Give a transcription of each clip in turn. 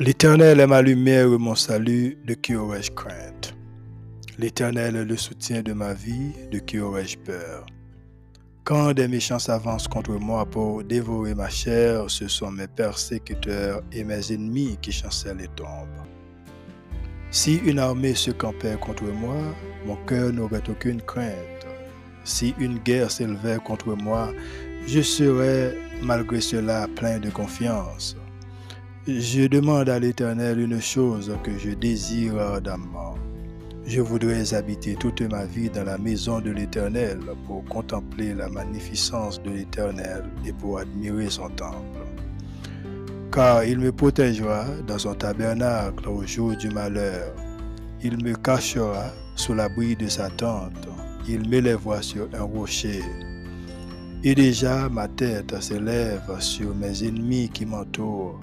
L'Éternel est ma lumière et mon salut, de qui aurais-je crainte? L'Éternel est le soutien de ma vie, de qui aurais-je peur? Quand des méchants s'avancent contre moi pour dévorer ma chair, ce sont mes persécuteurs et mes ennemis qui chancellent et tombent. Si une armée se campait contre moi, mon cœur n'aurait aucune crainte. Si une guerre s'élevait contre moi, je serais malgré cela plein de confiance. Je demande à l'Éternel une chose que je désire ardemment. Je voudrais habiter toute ma vie dans la maison de l'Éternel pour contempler la magnificence de l'Éternel et pour admirer son temple. Car il me protégera dans son tabernacle au jour du malheur. Il me cachera sous l'abri de sa tente. Il m'élèvera sur un rocher. Et déjà ma tête s'élève sur mes ennemis qui m'entourent.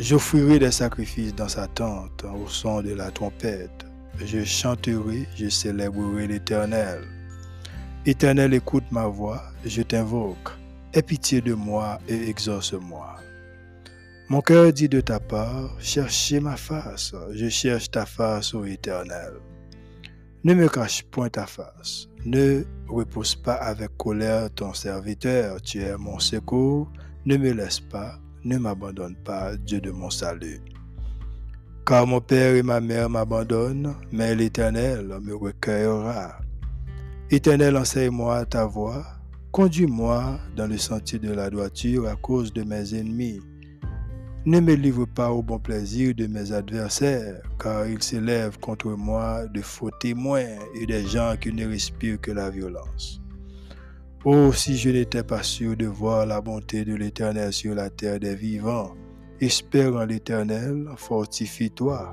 J'offrirai des sacrifices dans sa tente au son de la trompette. Je chanterai, je célébrerai l'Éternel. Éternel, écoute ma voix, je t'invoque. Aie pitié de moi et exauce-moi. Mon cœur dit de ta part, cherchez ma face, je cherche ta face, ô Éternel. Ne me cache point ta face, ne repose pas avec colère ton serviteur, tu es mon secours, ne me laisse pas, ne m'abandonne pas, Dieu de mon salut. Car mon père et ma mère m'abandonnent, mais l'Éternel me recueillera. Éternel, enseigne-moi ta voix, conduis-moi dans le sentier de la droiture à cause de mes ennemis. Ne me livre pas au bon plaisir de mes adversaires, car ils s'élèvent contre moi de faux témoins et des gens qui ne respirent que la violence. Oh, si je n'étais pas sûr de voir la bonté de l'Éternel sur la terre des vivants, espère en l'Éternel, fortifie-toi,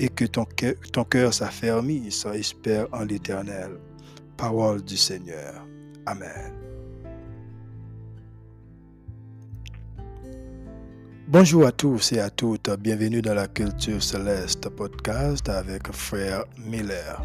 et que ton cœur, ton s'affermisse, espère en l'Éternel. Parole du Seigneur. Amen. Bonjour à tous et à toutes, bienvenue dans la Culture Céleste podcast avec Frère Miller.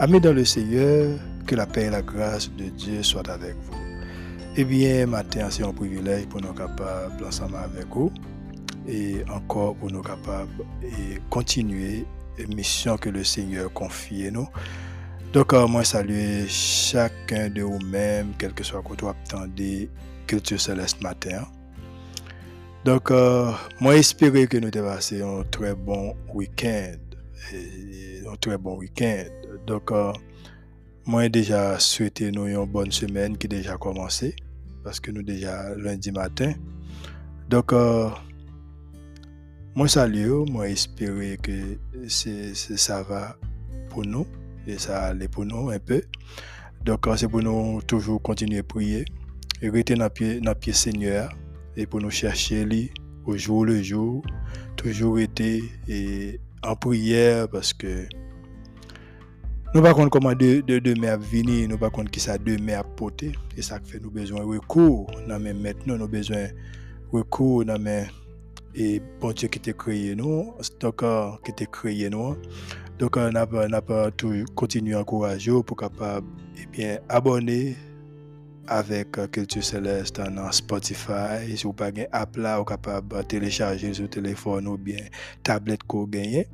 Amis dans le Seigneur, que la paix et la grâce de Dieu soient avec vous. Eh bien, matin, c'est un privilège pour nous capables, ensemble avec vous, et encore pour nous capables de continuer la mission que le Seigneur confie à nous. Donc, euh, moi, saluer chacun de vous-même, quel que soit que vous attendez, Culture Céleste matin. Donc, euh, moi, espérer que nous devons passer un très bon week-end. Un très bon week-end. Donc, euh, moi, déjà souhaité nous une bonne semaine qui déjà commencé. Parce que nous déjà lundi matin. Donc, euh, moi, saluer, moi, espérer que ça va pour nous. Et ça allait pour nous un peu. Donc, euh, c'est pour nous toujours continuer à prier. Et rester dans le pied Seigneur. Et pour nous chercher lui au jour le jour. Toujours été et en prière parce que nous ne savons pas comment de, de demain venir, nous ne savons pas qui ça demain à porter. Et ça fait nous besoin de recours. Nous maintenant, nous besoin de recours dans et bon Dieu qui t'a créé nous, donc qui t'a créé nous. Donc, on n'a pas tout continuer à encourager pour capable et bien abonner avèk Kultur euh, Seleste nan Spotify. Sou pa gen app la ou kapab telechaje sou telefon ou bien tablet ko genye.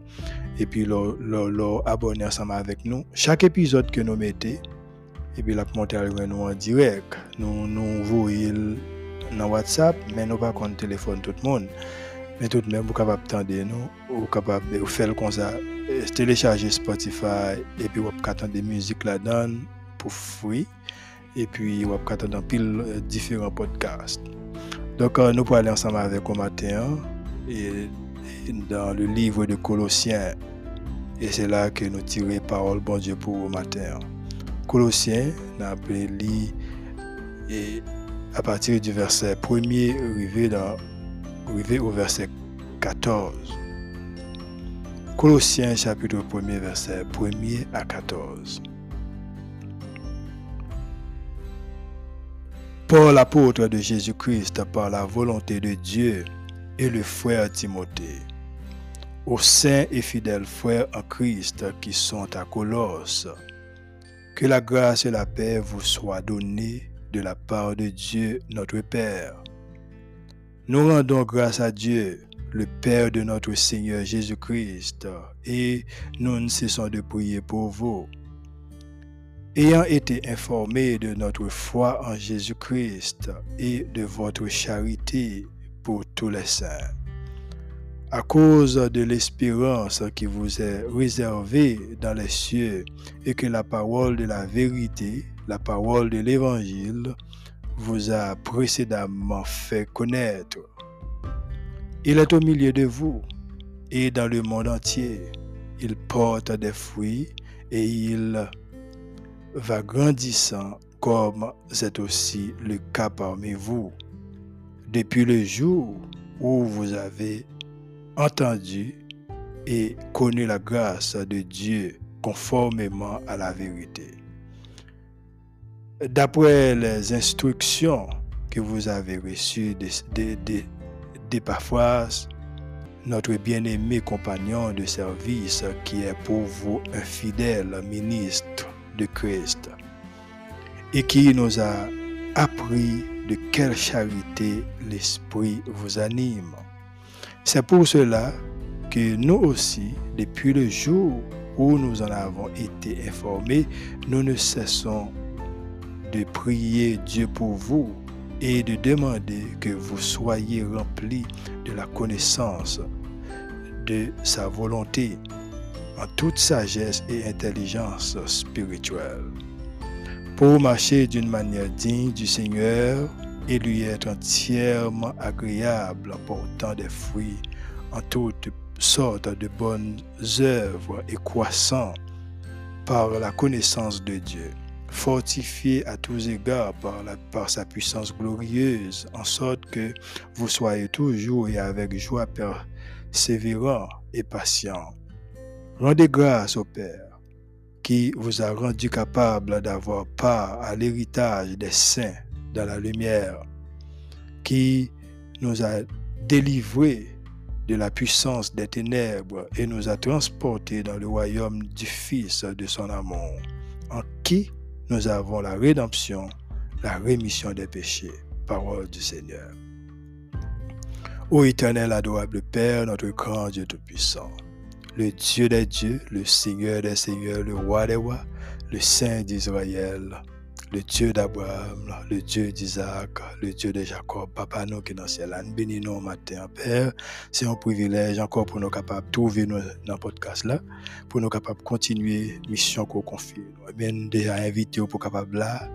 E pi lò abonè ansama avèk nou. Chak epizod ke nou mette, e pi la pou monte alwen nou an direk. Nou nou vou il nan WhatsApp, men nou pa kon telefon tout moun. Men tout men pou kapab tande nou, ou kapab ou fel kon sa euh, telechaje Spotify, e pi wap katande müzik la dan pou fwi. Et puis vous pouvez entendre pile différents podcasts. Donc, nous pouvons aller ensemble avec vous matin, et, dans le livre de Colossiens, et c'est là que nous tirons parole, bon Dieu, pour vous matin. Colossiens, nous appelé et à partir du verset 1er, arrivé, dans, arrivé au verset 14. Colossiens chapitre 1er, verset 1er à 14. Paul, apôtre de Jésus-Christ par la volonté de Dieu, et le frère Timothée, aux saints et fidèles frères en Christ qui sont à Colosse, que la grâce et la paix vous soient données de la part de Dieu notre Père. Nous rendons grâce à Dieu, le Père de notre Seigneur Jésus-Christ, et nous ne cessons de prier pour vous. Ayant été informés de notre foi en Jésus-Christ et de votre charité pour tous les saints, à cause de l'espérance qui vous est réservée dans les cieux et que la parole de la vérité, la parole de l'Évangile, vous a précédemment fait connaître. Il est au milieu de vous et dans le monde entier. Il porte des fruits et il va grandissant comme c'est aussi le cas parmi vous. Depuis le jour où vous avez entendu et connu la grâce de Dieu conformément à la vérité. D'après les instructions que vous avez reçues parfois notre bien-aimé compagnon de service qui est pour vous un fidèle ministre de Christ et qui nous a appris de quelle charité l'Esprit vous anime. C'est pour cela que nous aussi, depuis le jour où nous en avons été informés, nous ne cessons de prier Dieu pour vous et de demander que vous soyez remplis de la connaissance de sa volonté en toute sagesse et intelligence spirituelle pour marcher d'une manière digne du Seigneur et lui être entièrement agréable en portant des fruits en toutes sortes de bonnes œuvres et croissant par la connaissance de Dieu, fortifié à tous égards par, par sa puissance glorieuse, en sorte que vous soyez toujours et avec joie persévérant et patient. Rendez grâce au Père qui vous a rendu capable d'avoir part à l'héritage des saints dans la lumière, qui nous a délivrés de la puissance des ténèbres et nous a transportés dans le royaume du Fils de son amour, en qui nous avons la rédemption, la rémission des péchés. Parole du Seigneur. Ô éternel adorable Père, notre grand Dieu Tout-Puissant, le Dieu des dieux, le Seigneur des seigneurs, le roi des rois, le Saint d'Israël, le Dieu d'Abraham, le Dieu d'Isaac, le Dieu de Jacob, Papa nous qui est dans le ciel, bénis nous matin, Père. C'est un privilège encore pour nous capables de trouver nous podcast là, pour nous capables de continuer la mission qu'on confie. Nous bien déjà invité pour capable là,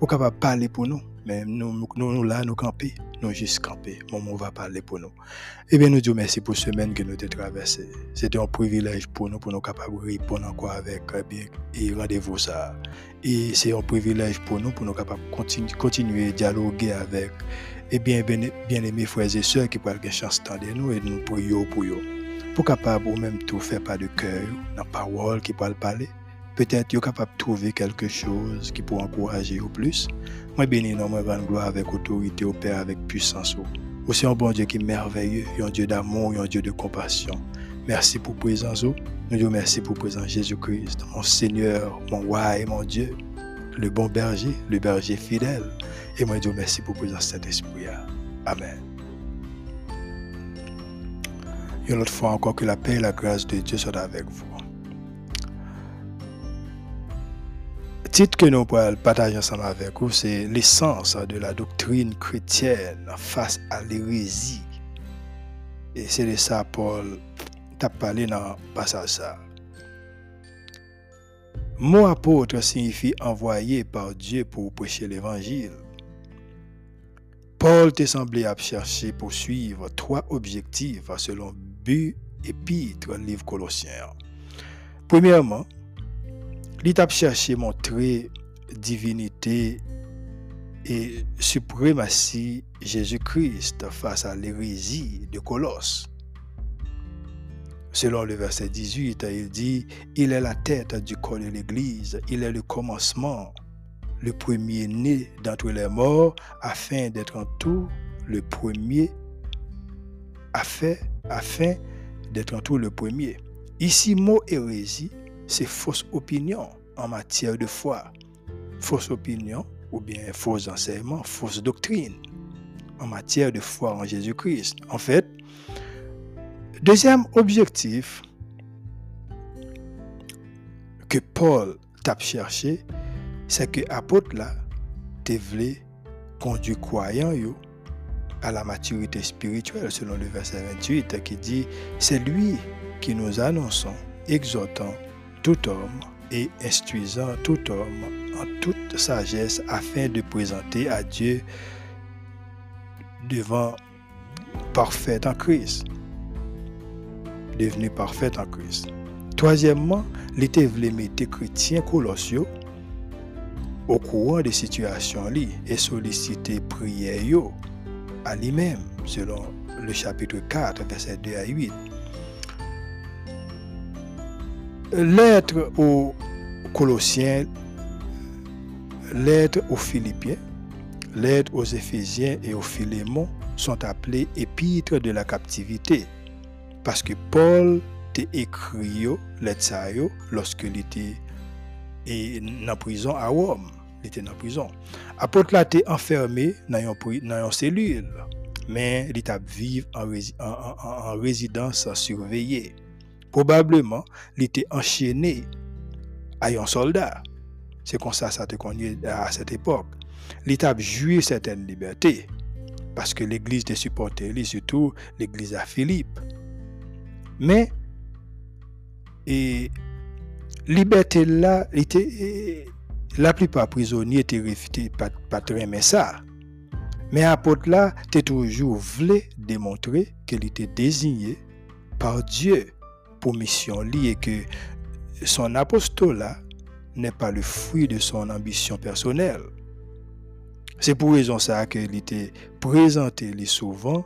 pour capable parler pour nous. Mais nous, nous, là, nous camper, nous juste camper. Maman va parler pour nous. Eh bien, nous disons merci pour cette semaine que nous avons traversée. C'était un privilège pour nous, pour nous capables de répondre encore avec eh bien, et rendez-vous ça. Et c'est un privilège pour nous, pour nous capables de continuer, continuer à dialoguer avec eh bien, bien, aimés frères et sœurs qui peuvent avoir chance de nous et nous prions pour eux. Pour capable ou même tout faire pas de cœur, dans la parole qui peut parler peut-être êtes capable de trouver quelque chose qui pourrait encourager au plus. Moi, bénis non, moi, gloire avec autorité, au Père, avec puissance. Aussi un bon Dieu qui est merveilleux, un Dieu d'amour, un Dieu de compassion. Merci pour présence. Nous disons merci pour présence Jésus-Christ, mon Seigneur, mon roi et mon Dieu, le bon berger, le berger fidèle. Et moi, Dieu merci pour présence Saint-Esprit. Amen. Une autre fois encore que la paix et la grâce de Dieu soient avec vous. Titre que nous pourrons partager ensemble avec vous, c'est l'essence de la doctrine chrétienne face à l'hérésie. Et c'est de ça Paul t'a parlé dans le passage. Mot apôtre signifie envoyé par Dieu pour prêcher l'évangile. Paul t'a semblé à chercher pour suivre trois objectifs selon but épître livre Colossiens. Premièrement, Li tap cherché montrer divinité et suprématie Jésus-Christ face à l'hérésie de Colosse. Selon le verset 18, il dit, Il est la tête du corps de l'Église, il est le commencement, le premier-né d'entre les morts, afin d'être en tout le premier, afin, afin d'être en tout le premier. Ici, mot hérésie, c'est fausse opinion en matière de foi. Fausse opinion ou bien faux enseignement, fausse doctrine en matière de foi en Jésus-Christ. En fait, Deuxième objectif que Paul t'a cherché, c'est que l'apôtre là, te voulu conduire croyant à la maturité spirituelle, selon le verset 28, qui dit C'est lui qui nous annonçons, exhortant tout homme et instruisant tout homme en toute sagesse afin de présenter à Dieu devant parfait en Christ devenu parfait en Christ. Troisièmement, l'été voulait mettre chrétiens colossiaux au courant des situations et solliciter prière à lui-même, selon le chapitre 4, verset 2 à 8. Lettre aux Colossiens, lettre aux Philippiens, lettre aux Éphésiens et aux Philémons sont appelées épîtres de la captivité parce que Paul t'a écrit lettre lorsque il était en prison à Rome. Il était en prison. Apôtre là enfermé dans une cellule, mais il était vivre en, résidence surveillée. Probablement, il était enchaîné à un soldat. C'est comme ça ça te connu à cette époque. L'État joué certaines libertés parce que l'Église te supportait, surtout l'Église à Philippe. Mais, et, liberté là, la plupart prisonniers étaient réfutés, pas, pas mais. Mais apôtre là, tu toujours voulu démontrer qu'il était désigné par Dieu pour mission liée que son apostolat n'est pas le fruit de son ambition personnelle. C'est pour raison ça qu'il était présenté souvent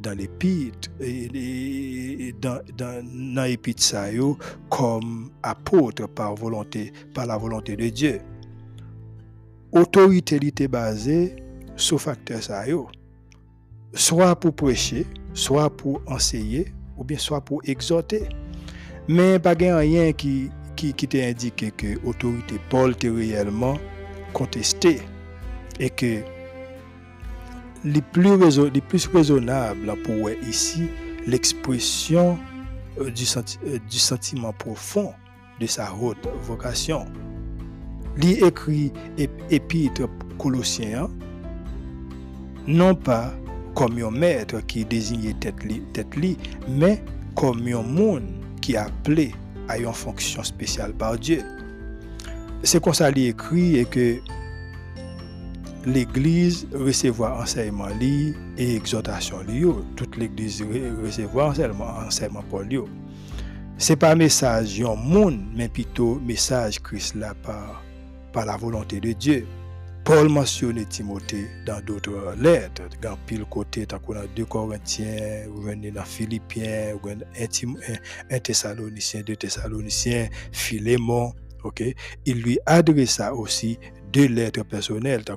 dans l'épître et dans, dans, l'épître comme apôtre par volonté, par la volonté de Dieu. Autorité était basée sur facteur ça soit pour prêcher, soit pour enseigner, ou bien soit pour exhorter. Mais pas rien qui qui, qui t'a indiqué que l'autorité Paul était réellement contestée et que les plus, plus raisonnables pour ici l'expression euh, du, euh, du, sentiment profond de sa haute vocation. Il écrit épître Colossiens non pas comme un maître qui désignait tête li, tête li, mais comme un monde qui a appelé à une fonction spéciale par Dieu. C'est comme ça qu'il écrit et que l'Église recevoir enseignement li et exhortation li Toute l'Église recevoir enseignement, enseignement pour lui. Ce n'est pas un message yon monde, mais plutôt message Christ là par, par la volonté de Dieu. Paul mentionne Timothée dans d'autres lettres, dans pile côté, tant qu'on a 2 Corinthiens, ou dans Philippiens, ou 1 Thessaloniciens, 2 Thessaloniciens, Philémon, ok? Il lui adressa aussi deux lettres personnelles, tant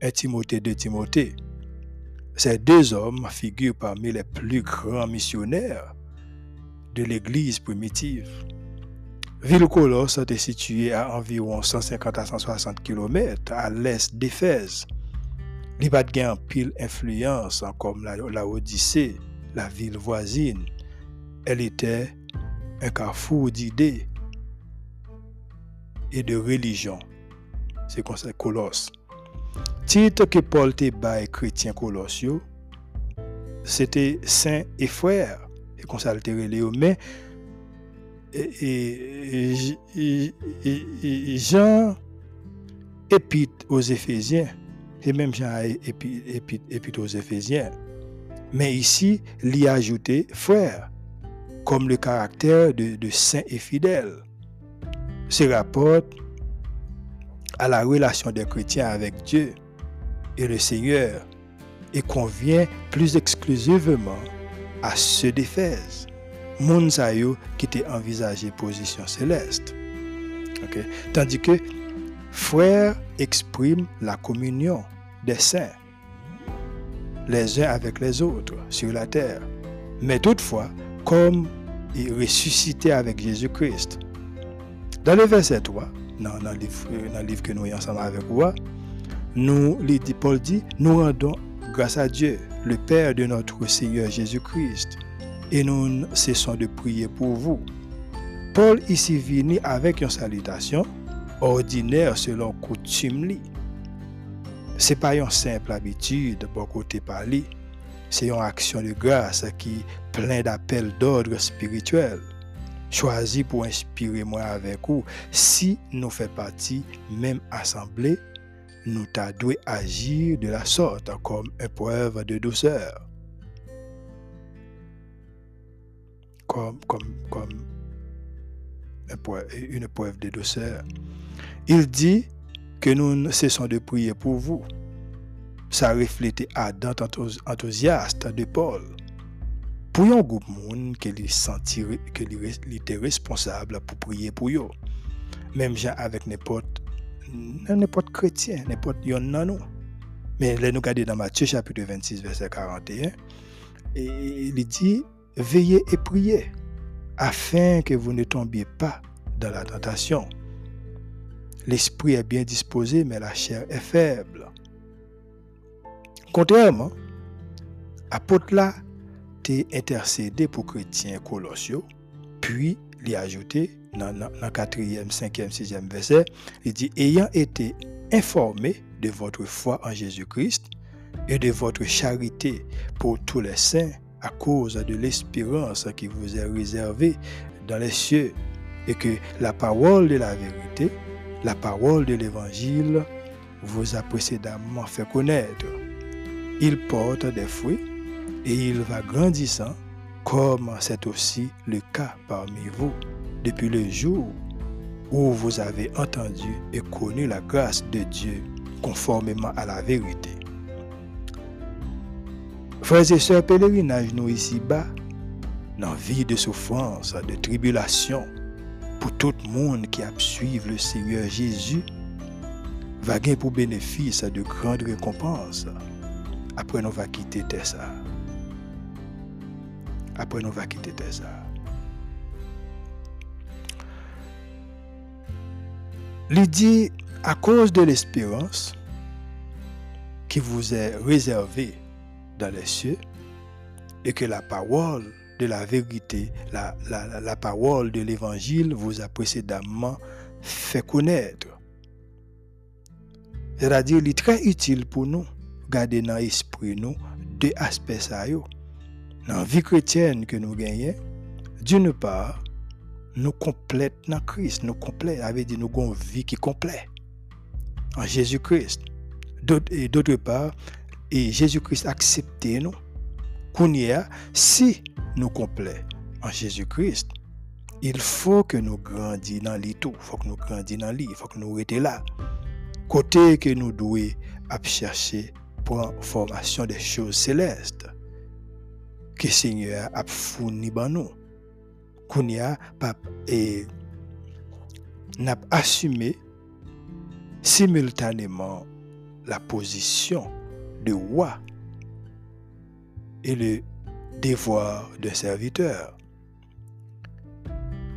1 Timothée, 2 Timothée. Ces deux hommes figurent parmi les plus grands missionnaires de l'Église primitive. Ville Colosse est située à environ 150 à 160 km à l'est d'Éphèse. Il a pile influence comme la, la Odyssée, la ville voisine. Elle était un carrefour d'idées et de religion c'est comme ça Colosse. Titre que Paul te bail chrétien Colossio, c'était saint et frère. Et comme ça le mais Jean épite aux Éphésiens, et même Jean épite aux Éphésiens. Mais ici, il y a ajouté frère, comme le caractère de, de saint et fidèle. Se rapporte à la relation des chrétiens avec Dieu et le Seigneur et convient plus exclusivement à ceux d'Éphèse. Moun qui était envisagé position céleste. Tandis que frère exprime la communion des saints, les uns avec les autres sur la terre. Mais toutefois, comme il ressuscité avec Jésus-Christ. Dans le verset 3, dans, le livre, que nous avons avec vous, Paul dit, nous rendons grâce à Dieu, le Père de notre Seigneur Jésus-Christ, et nous cessons de prier pour vous. Paul ici vient avec une salutation ordinaire selon coutume. Ce n'est pas une simple habitude pour côté parler, c'est une action de grâce qui est pleine d'appels d'ordre spirituel, choisi pour inspirer moi avec vous. Si nous faisons partie même assemblée, nous t'adouons agir de la sorte comme une preuve de douceur. Comme, comme, comme une preuve de douceur. Il dit que nous ne cessons de prier pour vous. Ça reflétait ardent enthousiaste de Paul. Pour un groupe monde que était responsable pour prier pour eux. Même gens avec n'importe n'importe chrétien, n'importe yon nan. Mais là nous regardons dans Matthieu chapitre 26 verset 41 et il dit veillez et priez afin que vous ne tombiez pas dans la tentation. L'esprit est bien disposé, mais la chair est faible. Contrairement, apôtre là t'es intercédé pour chrétiens colossiaux, puis a ajouté dans le 4e, 5e, 6e verset, il dit ayant été informé de votre foi en Jésus-Christ et de votre charité pour tous les saints à cause de l'espérance qui vous est réservée dans les cieux et que la parole de la vérité, la parole de l'évangile vous a précédemment fait connaître. Il porte des fruits et il va grandissant comme c'est aussi le cas parmi vous depuis le jour où vous avez entendu et connu la grâce de Dieu conformément à la vérité. Frères et sœurs, pèlerinage nous ici-bas, dans vie de souffrance, de tribulation, pour tout le monde qui a suivi le Seigneur Jésus, va gagner pour bénéfice de grandes récompenses. Après, nous va quitter ça. Après, nous va quitter ça. Il dit, à cause de l'espérance qui vous est réservée dans les cieux, et que la parole de la vérité, la, la, parole de l'évangile vous a précédemment fait connaître. C'est-à-dire, il est très utile pour nous garder dans l'esprit nous deux aspects ça. Dans la vie chrétienne que nous gagnons, d'une part, nous complète dans Christ, nous complète, dit nous avons une vie qui complète en Jésus-Christ. Et d'autre part, et Jésus-Christ accepté nous. Qu'on si nous complète en Jésus-Christ, il faut que nous grandissions dans tout. Il faut que nous grandissions dans. Il faut que nous restions là. Côté que nous devons chercher pour formation des choses célestes que le Seigneur a fourni dans nous. Qu'on a, et n'a assumé simultanément la position de roi et le devoir de serviteur.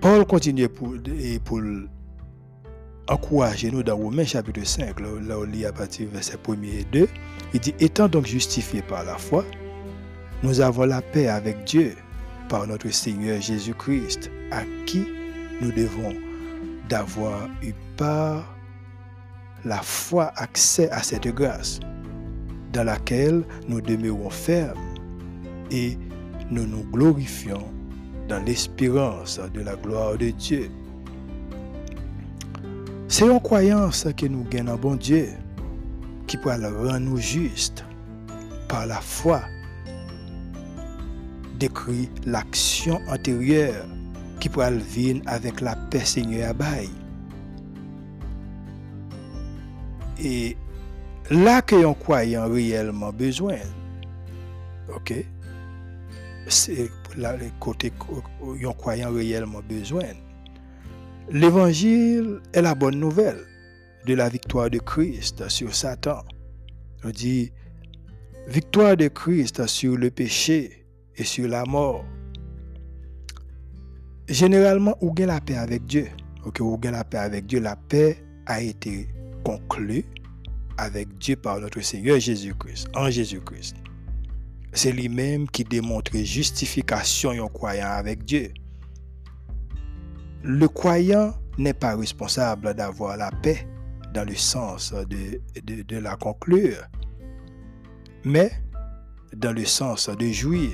Paul continue pour, pour encourager nous dans Romains chapitre 5, là, on lit à partir verset 1 et 2. Il dit Étant donc justifiés par la foi, nous avons la paix avec Dieu par notre Seigneur Jésus-Christ, à qui nous devons d'avoir eu par la foi accès à cette grâce dans laquelle nous demeurons fermes et nous nous glorifions dans l'espérance de la gloire de Dieu. C'est une croyance que nous gagnons bon Dieu qui peut le rendre nous par la foi. Décrit l'action antérieure qui peut venir avec la paix Seigneur Abaye. Et là que yon croyant réellement besoin. OK? C'est là le côté yon croyant réellement besoin. L'évangile est la bonne nouvelle de la victoire de Christ sur Satan. On dit victoire de Christ sur le péché et sur la mort. Généralement, où gagne la paix avec Dieu? Ok, où gagne la paix avec Dieu, la paix a été conclue avec Dieu par notre Seigneur Jésus-Christ, en Jésus-Christ. C'est lui-même qui démontre justification en croyant avec Dieu. Le croyant n'est pas responsable d'avoir la paix dans le sens de, de, la conclure, mais dans le sens de jouir.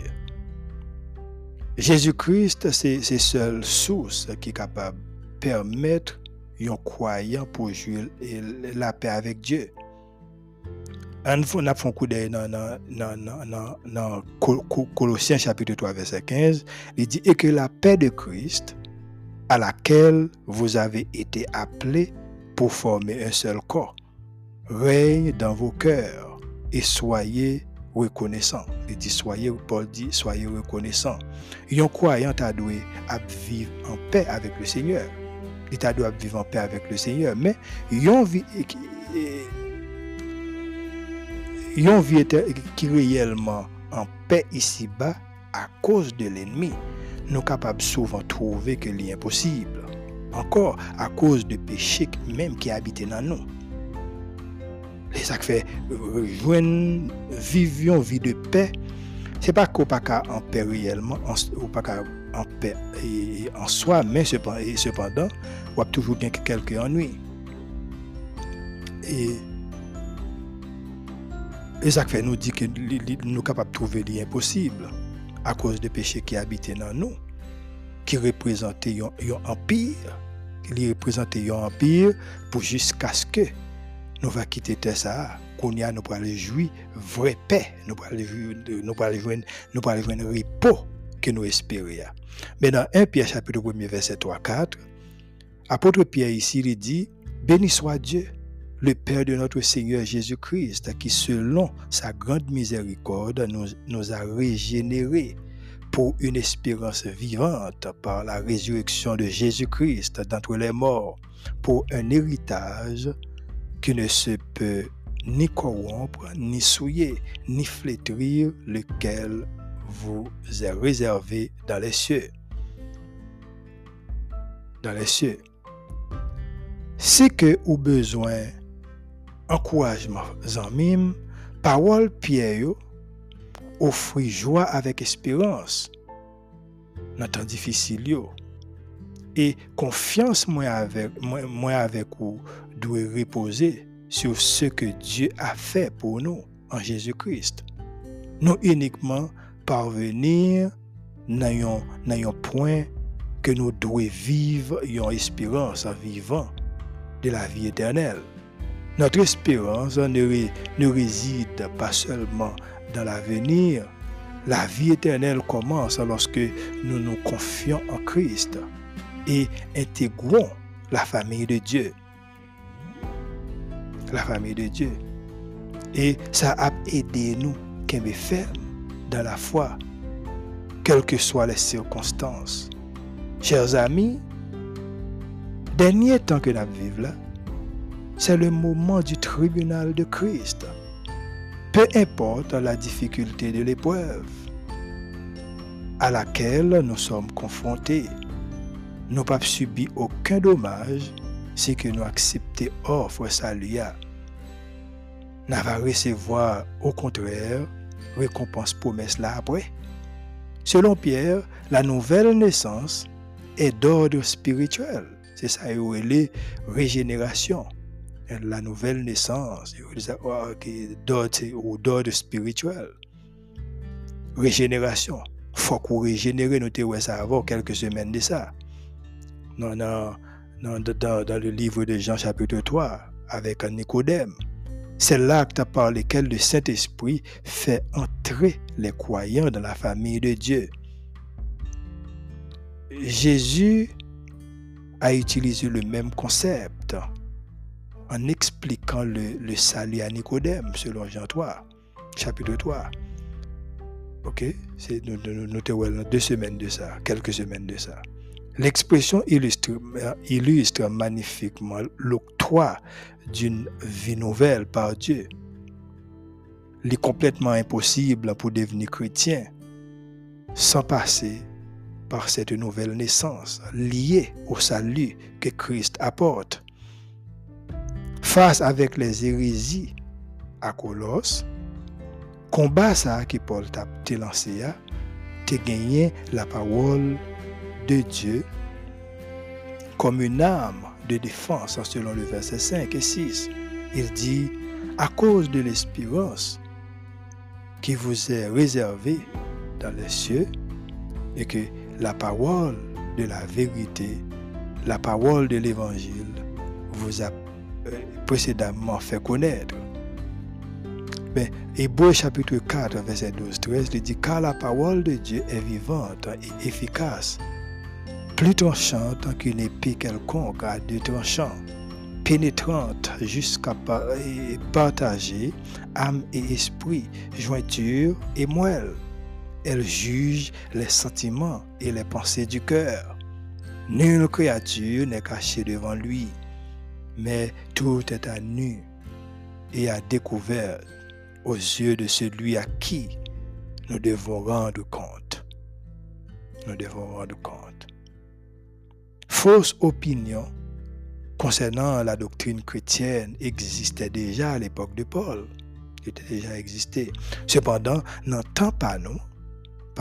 Jésus-Christ, c'est seule source qui est capable de permettre un croyant pour jouir la paix avec Dieu. On a fait un coup d'œil dans Colossiens chapitre 3 verset 15. Il dit et que la paix de Christ à laquelle vous avez été appelés pour former un seul corps règne dans vos cœurs et soyez reconnaissants. Il dit soyez, Paul dit soyez reconnaissants. Un croyant a dû vivre en paix avec le Seigneur. Il a dû vivre en paix avec le Seigneur. Mais yon vie yon vie qui réellement en paix ici-bas à cause de l'ennemi nous capables souvent trouver que c'est impossible. Encore à cause de péché même qui habitent dans nous. Et ça fait euh, vivre une vie de paix. C'est pas qu'on pas en paix réellement, ou pas en paix en soi, mais cependant, on a toujours quelques ennuis. Et, et ça fait nous dit que nous sommes capables de trouver l'impossible à cause des péchés qui habitent dans nous, qui représentaient un empire, qui représentaient un empire pour jusqu'à ce que nous va quitter ça, qu'on y a nous aller jouir vraie paix, nous aller jouer nous repos que nous espérions. Mais dans 1 Pierre chapitre 1 verset 3 4, apôtre Pierre ici dit béni soit Dieu le Père de notre Seigneur Jésus-Christ, qui selon sa grande miséricorde nous, a régénérés pour une espérance vivante par la résurrection de Jésus-Christ d'entre les morts, pour un héritage qui ne se peut ni corrompre, ni souiller, ni flétrir, lequel vous est réservé dans les cieux. Dans les cieux. C'est que ou besoin encouragement zanmim, parole Pierre offre joie avec espérance dans temps difficile et confiance moi avec moi, avec vous doit reposer sur ce que Dieu a fait pour nous en Jésus-Christ. Nous uniquement parvenir dans un point que nous devons vivre une espérance en vivant de la vie éternelle. Notre espérance ne, réside pas seulement dans l'avenir. La vie éternelle commence lorsque nous nous confions en Christ et intégrons la famille de Dieu. La famille de Dieu. Et ça a aidé nous qu'un ferme dans la foi, quelles que soient les circonstances. Chers amis, dernier temps que nous vivons là, c'est le moment du tribunal de Christ. Peu importe la difficulté de l'épreuve à laquelle nous sommes confrontés, nous pas subi aucun dommage si nous acceptons offre saluya. Nous allons recevoir au contraire récompense promesse là après. Selon Pierre, la nouvelle naissance est d'ordre spirituel. C'est ça, est régénération la nouvelle naissance, d'ordre spirituel. Régénération. Faut qu'on régénère, nous avons ça avant quelques semaines de ça. Dans, dans, le livre de Jean chapitre 3, avec Nicodème. C'est l'acte par lequel le Saint-Esprit fait entrer les croyants dans la famille de Dieu. Jésus a utilisé le même concept en expliquant le, salut à Nicodème, selon Jean 3, chapitre 3. Ok? C'est nous, deux semaines de ça, quelques semaines de ça. L'expression illustre, illustre magnifiquement l'octroi d'une vie nouvelle par Dieu. Il est complètement impossible pour devenir chrétien sans passer par cette nouvelle naissance liée au salut que Christ apporte. Face avec les hérésies à Colosse, combat ça qui Paul t'a lancé, tu gagné la parole de Dieu comme une arme de défense selon le verset 5 et 6. Il dit, à cause de l'espérance qui vous est réservée dans les cieux et que la parole de la vérité, la parole de l'évangile vous a précédemment fait connaître. Mais Hébreu chapitre 4, verset 12-13, il dit Car la parole de Dieu est vivante et efficace, plus tranchante qu'une épée quelconque à deux tranchants, pénétrante jusqu'à partager âme et esprit, jointure et moelle elle juge les sentiments et les pensées du cœur. Nulle créature n'est cachée devant lui, mais tout est à nu et à découvert aux yeux de celui à qui nous devons rendre compte. Nous devons rendre compte. Fausse opinion concernant la doctrine chrétienne existait déjà à l'époque de Paul. Il était déjà existé. Cependant, n'entend pas nous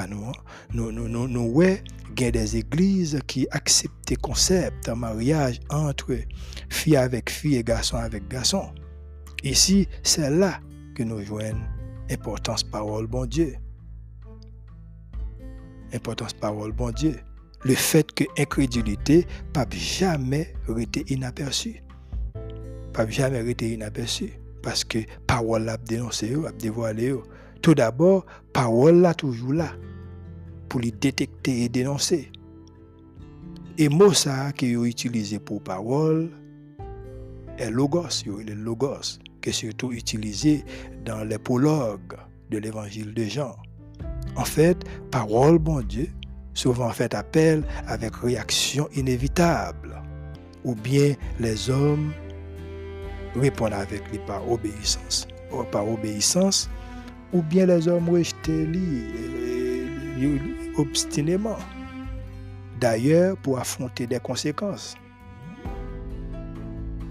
nous, nous, nous, nous, ouais, des églises qui acceptent concept de mariage entre fille avec fille et garçon avec garçon. Ici, c'est là que nous joignons importance parole bon Dieu. Importance parole bon Dieu. Le fait que incrédulité n'a jamais été inaperçue. Pas jamais été inaperçue. Parce que parole a dénoncé, a dévoilé. Tout d'abord, parole là toujours là pour les détecter et dénoncer. Et mot ça qui est utilisé pour parole est logos, le logos, qui est surtout utilisé dans les de l'évangile de Jean. En fait, parole, bon Dieu, souvent fait appel avec réaction inévitable, ou bien les hommes répondent avec les par obéissance, par obéissance, ou bien les hommes rejettent obstinément. D'ailleurs, pour affronter des conséquences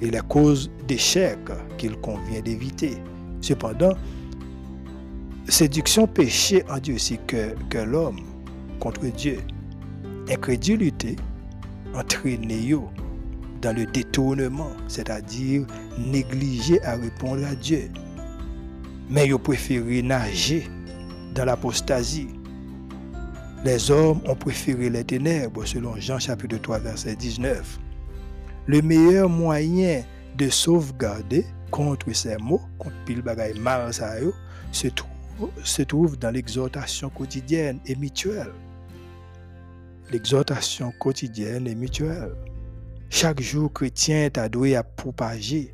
et les causes d'échec qu'il convient d'éviter. Cependant, séduction péché en Dieu aussi que, que l'homme contre Dieu. Incrédulité entraîné dans le détournement, c'est-à-dire négliger à répondre à Dieu. Mais ils préféré nager dans l'apostasie les hommes ont préféré les ténèbres, selon Jean chapitre 3, verset 19. Le meilleur moyen de sauvegarder contre ces mots, contre pile se trouve, se trouve dans l'exhortation quotidienne et mutuelle. L'exhortation quotidienne et mutuelle. Chaque jour, chrétien est doué à propager.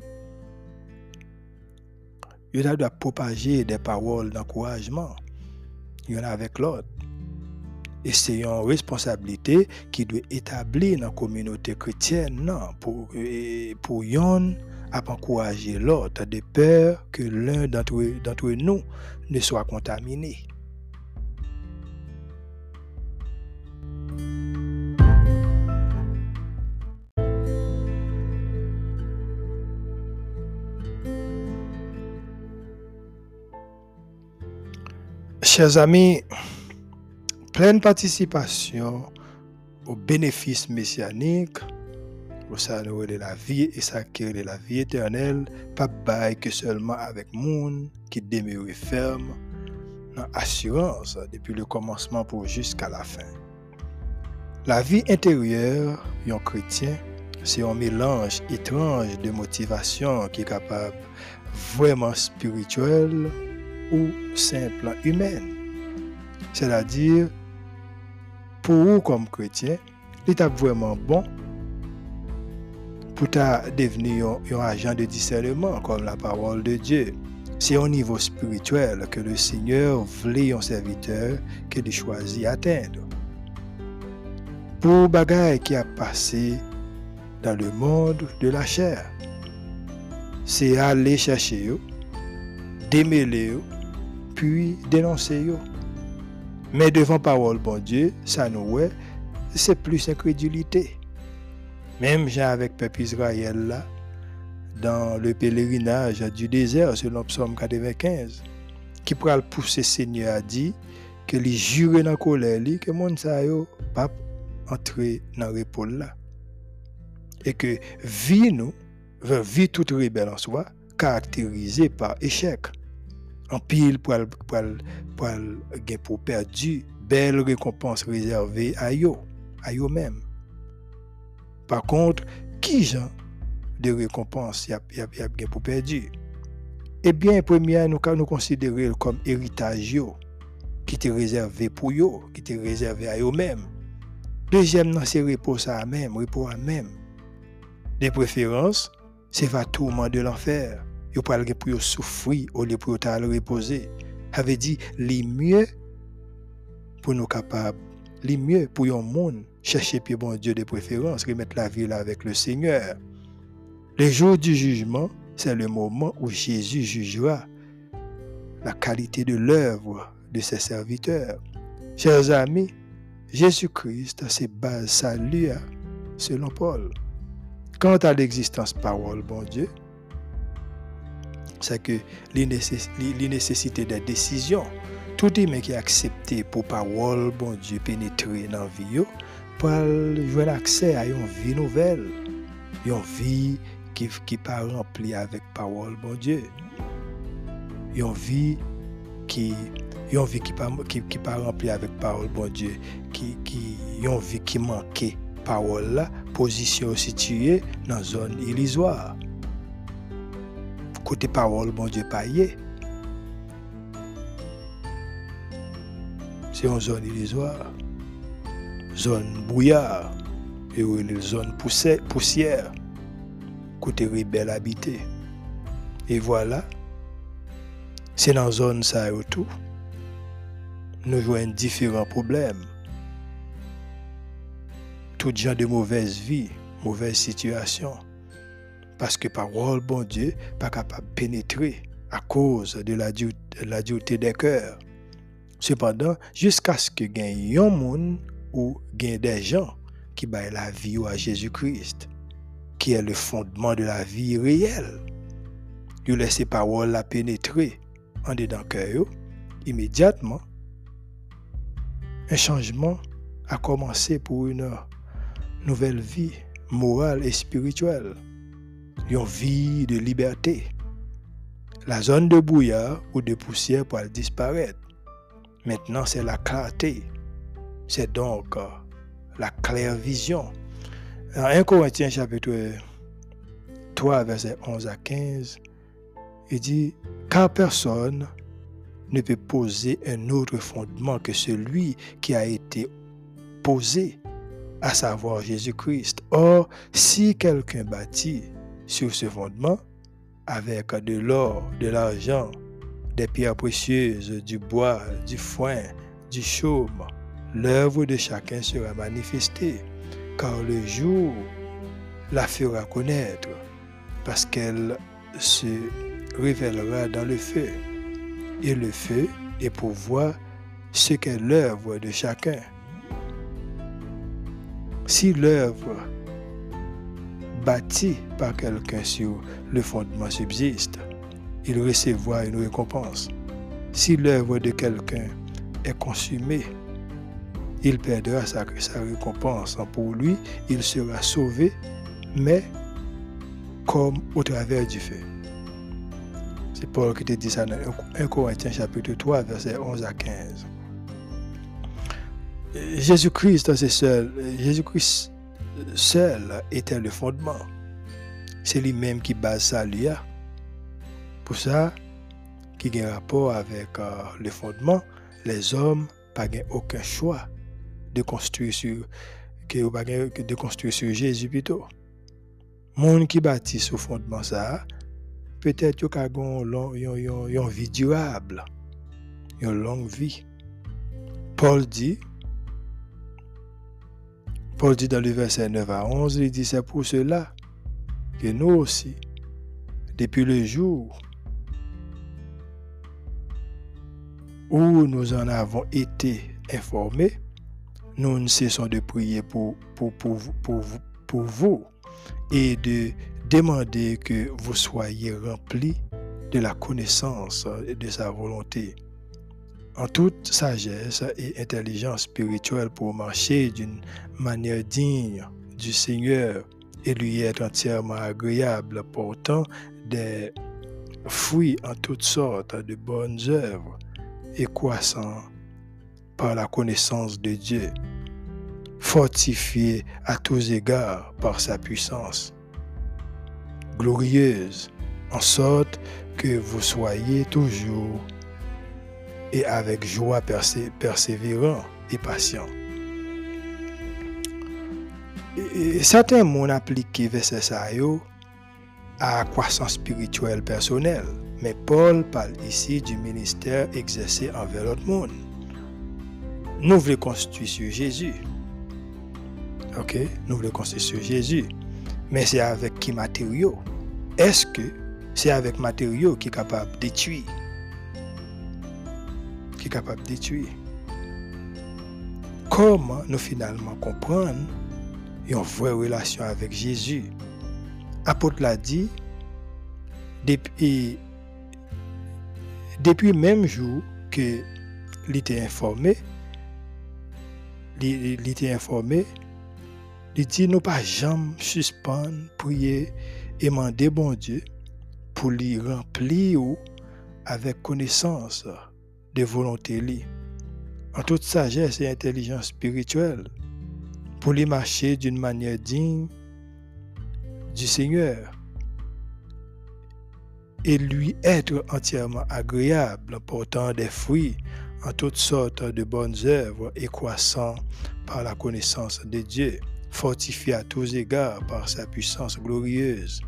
Il a propager des paroles d'encouragement. A avec l'autre. Et c'est une responsabilité qui doit établir dans la communauté chrétienne non, pour, pour yon à encourager l'autre de peur que l'un d'entre nous ne soit contaminé. Chers amis, pleine participation aux bénéfices messianiques, au salut de la vie et s'acquérir de la vie éternelle, pas bail que seulement avec monde qui demeure ferme dans assurance depuis le commencement pour jusqu'à la fin. La vie intérieure d'un chrétien, c'est un mélange étrange de motivation qui est capable vraiment spirituelle ou simple humaine. C'est-à-dire pour vous comme chrétien, l'étape vraiment bon pour devenir un, agent de discernement comme la parole de Dieu. C'est au niveau spirituel que le Seigneur voulait un serviteur qu'il choisit atteindre. Pour bagaille qui a passé dans le monde de la chair, c'est aller chercher, démêler, puis dénoncer. Mais devant parole bon Dieu, ça nous c'est plus incrédulité. Même j'ai avec peuple Israël là, dans le pèlerinage du désert, selon Psaume 95, qui pourra le pousser Seigneur a dit que les juré dans la colère, que mon sa yo dans le repos là. Et que vie nous, vie toute rebelle en soi, caractérisée par échec. En pile pour pour pour perdu belle récompense réservée à eux, à eux-mêmes. Par contre, qui genre de récompense y a, y a, y pour perdu? Eh bien, première, nous nous considérer comme héritage qui était réservé pour eux, qui était réservé à eux-mêmes. Deuxième, c'est repos à même, repos à même. De préférence, c'est va tourment de l'enfer. Yo pas pour souffrir au lieu pour le reposer. Avait dit, les mieux pour nous capables, les mieux pour un monde chercher bon Dieu de préférence, remettre la vie là avec le Seigneur. Le jour du jugement, c'est le moment où Jésus jugera la qualité de l'œuvre de ses serviteurs. Chers amis, Jésus-Christ, c'est base salut, selon Paul. Quant à l'existence parole, bon Dieu, c'est que les nécessités de décision, tout mais qui est accepté pour parole, bon Dieu, pénétrer dans la vie, pour jouer accès à une vie nouvelle, une vie qui n'est pas remplie avec parole, bon Dieu. Une vie qui une vie qui pas qui, qui pas remplie avec parole bon Dieu qui qui une vie qui manquait parole là position située dans zone illusoire côté parole bon Dieu paillé c'est une zone illusoire zone brouillard et une zone poussière côté rebelle habité et voilà c'est dans zone ça et tout nous jouons différents problèmes. Tout genre de mauvaise vie, mauvaise situation. Parce que parole, bon Dieu, pas capable de pénétrer à cause de la, dureté des cœurs. Cependant, jusqu'à ce que gagne un monde ou des gens qui baillent la vie à Jésus-Christ, qui est le fondement de la vie réelle. Ils laissent parole la pénétrer en dedans immédiatement un changement a commencé pour une nouvelle vie morale et spirituelle, une vie de liberté. La zone de brouillard ou de poussière pourra disparaître. Maintenant, c'est la clarté. C'est donc euh, la claire vision. Dans 1 Corinthiens chapitre 3, verset 11 à 15, il dit, car personne ne peut poser un autre fondement que celui qui a été posé, à savoir Jésus-Christ. Or, si quelqu'un bâtit sur ce fondement avec de l'or, de l'argent, des pierres précieuses, du bois, du foin, du chaume, l'œuvre de chacun sera manifestée, car le jour la fera connaître, parce qu'elle se révélera dans le feu et le feu et pour voir ce qu'est l'œuvre de chacun. Si l'œuvre bâtie par quelqu'un sur le fondement subsiste, il recevra une récompense. Si l'œuvre de quelqu'un est consumée, il perdra sa, sa récompense. Pour lui, il sera sauvé, mais comme au travers du feu. C'est Paul qui te dit ça dans 1 Corinthiens chapitre 3, verset 11 à 15. Jésus-Christ, c'est seul. Jésus-Christ seul était le fondement. C'est lui-même qui base ça lui. Pour ça, qui a un rapport avec euh, le fondement, les hommes n'ont aucun choix de construire sur de construire sur Jésus plutôt. Moun qui bâtit sur fondement ça, peut-être yon, yon, yon vie durable, une longue vie. Paul dit, Paul dit dans le verset 9 à 11, il dit c'est pour cela que nous aussi, depuis le jour où nous en avons été informés, nous ne cessons de prier pour, pour, pour, pour, vous et de demander que vous soyez remplis de la connaissance de sa volonté en toute sagesse et intelligence spirituelle pour marcher d'une manière digne du Seigneur et lui être entièrement agréable, portant des fruits en toutes sortes de bonnes œuvres et croissant par la connaissance de Dieu, fortifié à tous égards par sa puissance glorieuse, en sorte que vous soyez toujours et avec joie persévérant et patient. Certains m'ont appliqué verset ça à croissance spirituelle personnelle. Mais Paul parle ici du ministère exercé envers l'autre monde. Nous voulons constituer sur Jésus. Ok? Nous voulons constituer sur Jésus. Mais c'est avec qui matériaux? Est-ce que c'est avec matériaux qui est capable de détruire? Capable de détruire? Comment nous finalement comprendre une vraie relation avec Jésus? Apôtre l'a dit, depuis, le même jour que était informé, il était informé, il dit nous pas jamais suspendre, prier et demander bon Dieu pour lui remplir avec connaissance de volonté lui, en toute sagesse et intelligence spirituelle, pour lui marcher d'une manière digne du Seigneur et lui être entièrement agréable, portant des fruits en toutes sortes de bonnes œuvres et croissant par la connaissance de Dieu, fortifié à tous égards par sa puissance glorieuse,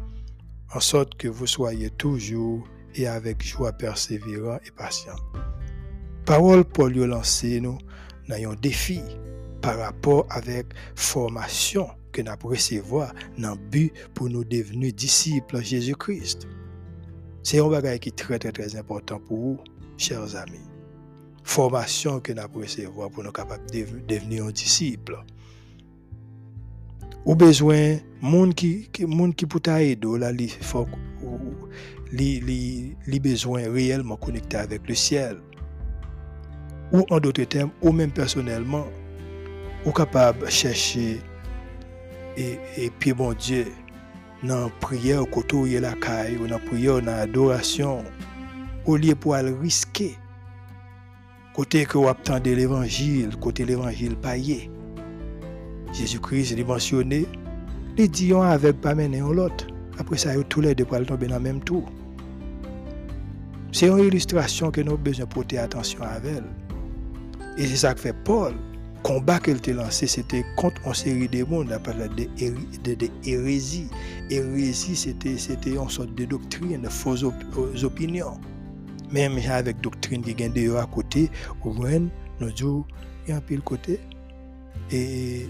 en sorte que vous soyez toujours et avec joie persévérant et patient. Parole Paul lancé nous dans un défi par rapport avec formation que nous recevoir dans le but pour nous devenir disciples de Jésus-Christ. C'est un bagage qui est très, très, très important pour vous, chers amis. Formation que nous recevoir pour nous capables de devenir un disciple. Ou besoin, monde qui, monde qui peut t'aider, là, il faut, li, besoin réellement connecté avec le ciel. Ou en d'autres termes, ou même personnellement, ou capable de chercher et, puis bon Dieu, dans la prière, côté où la caille, ou dans la prière, dans l'adoration, au lieu pour aller risquer, côté que vous attendez l'évangile, côté l'évangile paillé. Jésus-Christ, est mentionné, il dit avec pas mener l'autre. Après ça, tous les deux pour tomber dans le même tour. C'est une illustration que nous avons besoin de porter attention à elle. Et c'est ça que fait Paul combat qu'elle a lancé, c'était contre une série de monde, on parlé de, de, hérésie. Hérésie, c'était, une sorte de doctrine, de fausses opinions. Même avec doctrine qui vient de à côté, au moins, nous disons, il y a un pile côté. Et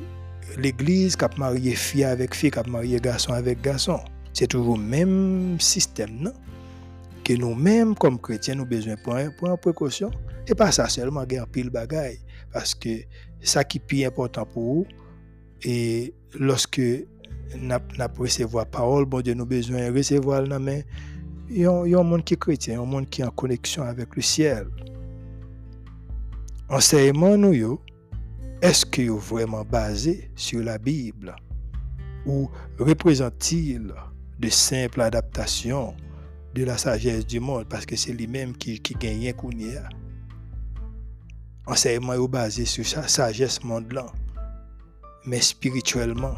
l'église qui a marié fille avec fille, qui a marié garçon avec garçon. C'est toujours le même système, non? Que nous-mêmes, comme chrétiens, nous avons besoin de prendre précaution. Et pas ça seulement, il y a pile bagaille. Parce que ça qui est plus important pour vous, et lorsque nous recevons la parole, bon Dieu, nous avons besoin de recevoir la main. Il y a un monde qui est chrétien, un monde qui est en connexion avec le ciel. Enseignement, nous, est-ce qu'il est vraiment basé sur la Bible? Ou représente-t-il de simples adaptations de la sagesse du monde? Parce que c'est lui-même qui, qui gagne qu'on y a enseignement est basé sur sa sagesse monde là. Mais spirituellement,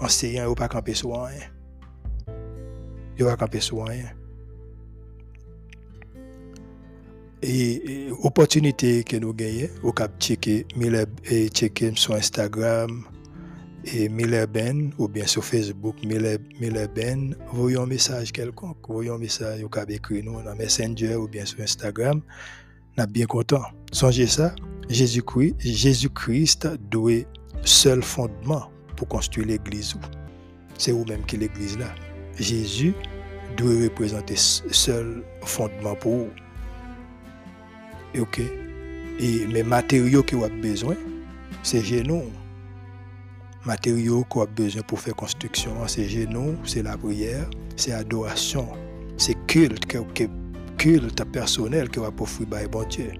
enseignant n'est pas campé sur rien. Il pas campé sur rien. Et, opportunité que nous gagnons, au cap checker et sur Instagram et Miller Ben ou bien sur Facebook Miller, Miller Ben, voyons un message quelconque, voyons un message au cas écrit nous dans Messenger ou bien sur Instagram, n'a bien content. Songez ça, Jésus-Christ, Jésus-Christ doit seul fondement pour construire l'église. C'est vous-même qui l'église là. Jésus doit représenter seul fondement pour vous. Ok. Et mes matériaux que vous besoin, c'est genoux matériaux qu'on a besoin pour faire construction, c'est genoux, c'est la prière, c'est adoration, c'est culte, culte personnel que va offrir par bon Dieu.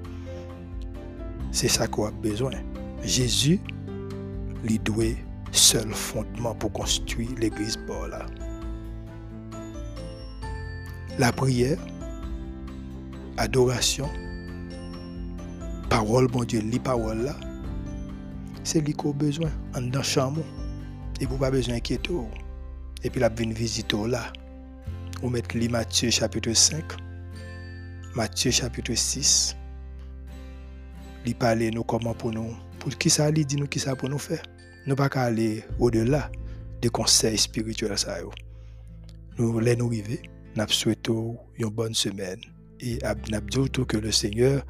C'est ça qu'on a besoin. Jésus, lui doit seul fondement pour construire l'église pour. La prière, adoration, parole, bon Dieu, les paroles là, c'est lui qu'on a besoin, en dans chambre. Et vous pas besoin d'inquiéter. Et puis, la vient visiter là. Vous mettez Matthieu chapitre 5, Matthieu chapitre 6. Il parle nous comment pour nous. Pour qui ça, il dit nous qui ça pour nous faire. Nous pas aller au-delà des conseils spirituels. Ça, nous les nous arriver. Nous souhaitons une bonne semaine. Et que le Seigneur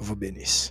vous bénisse.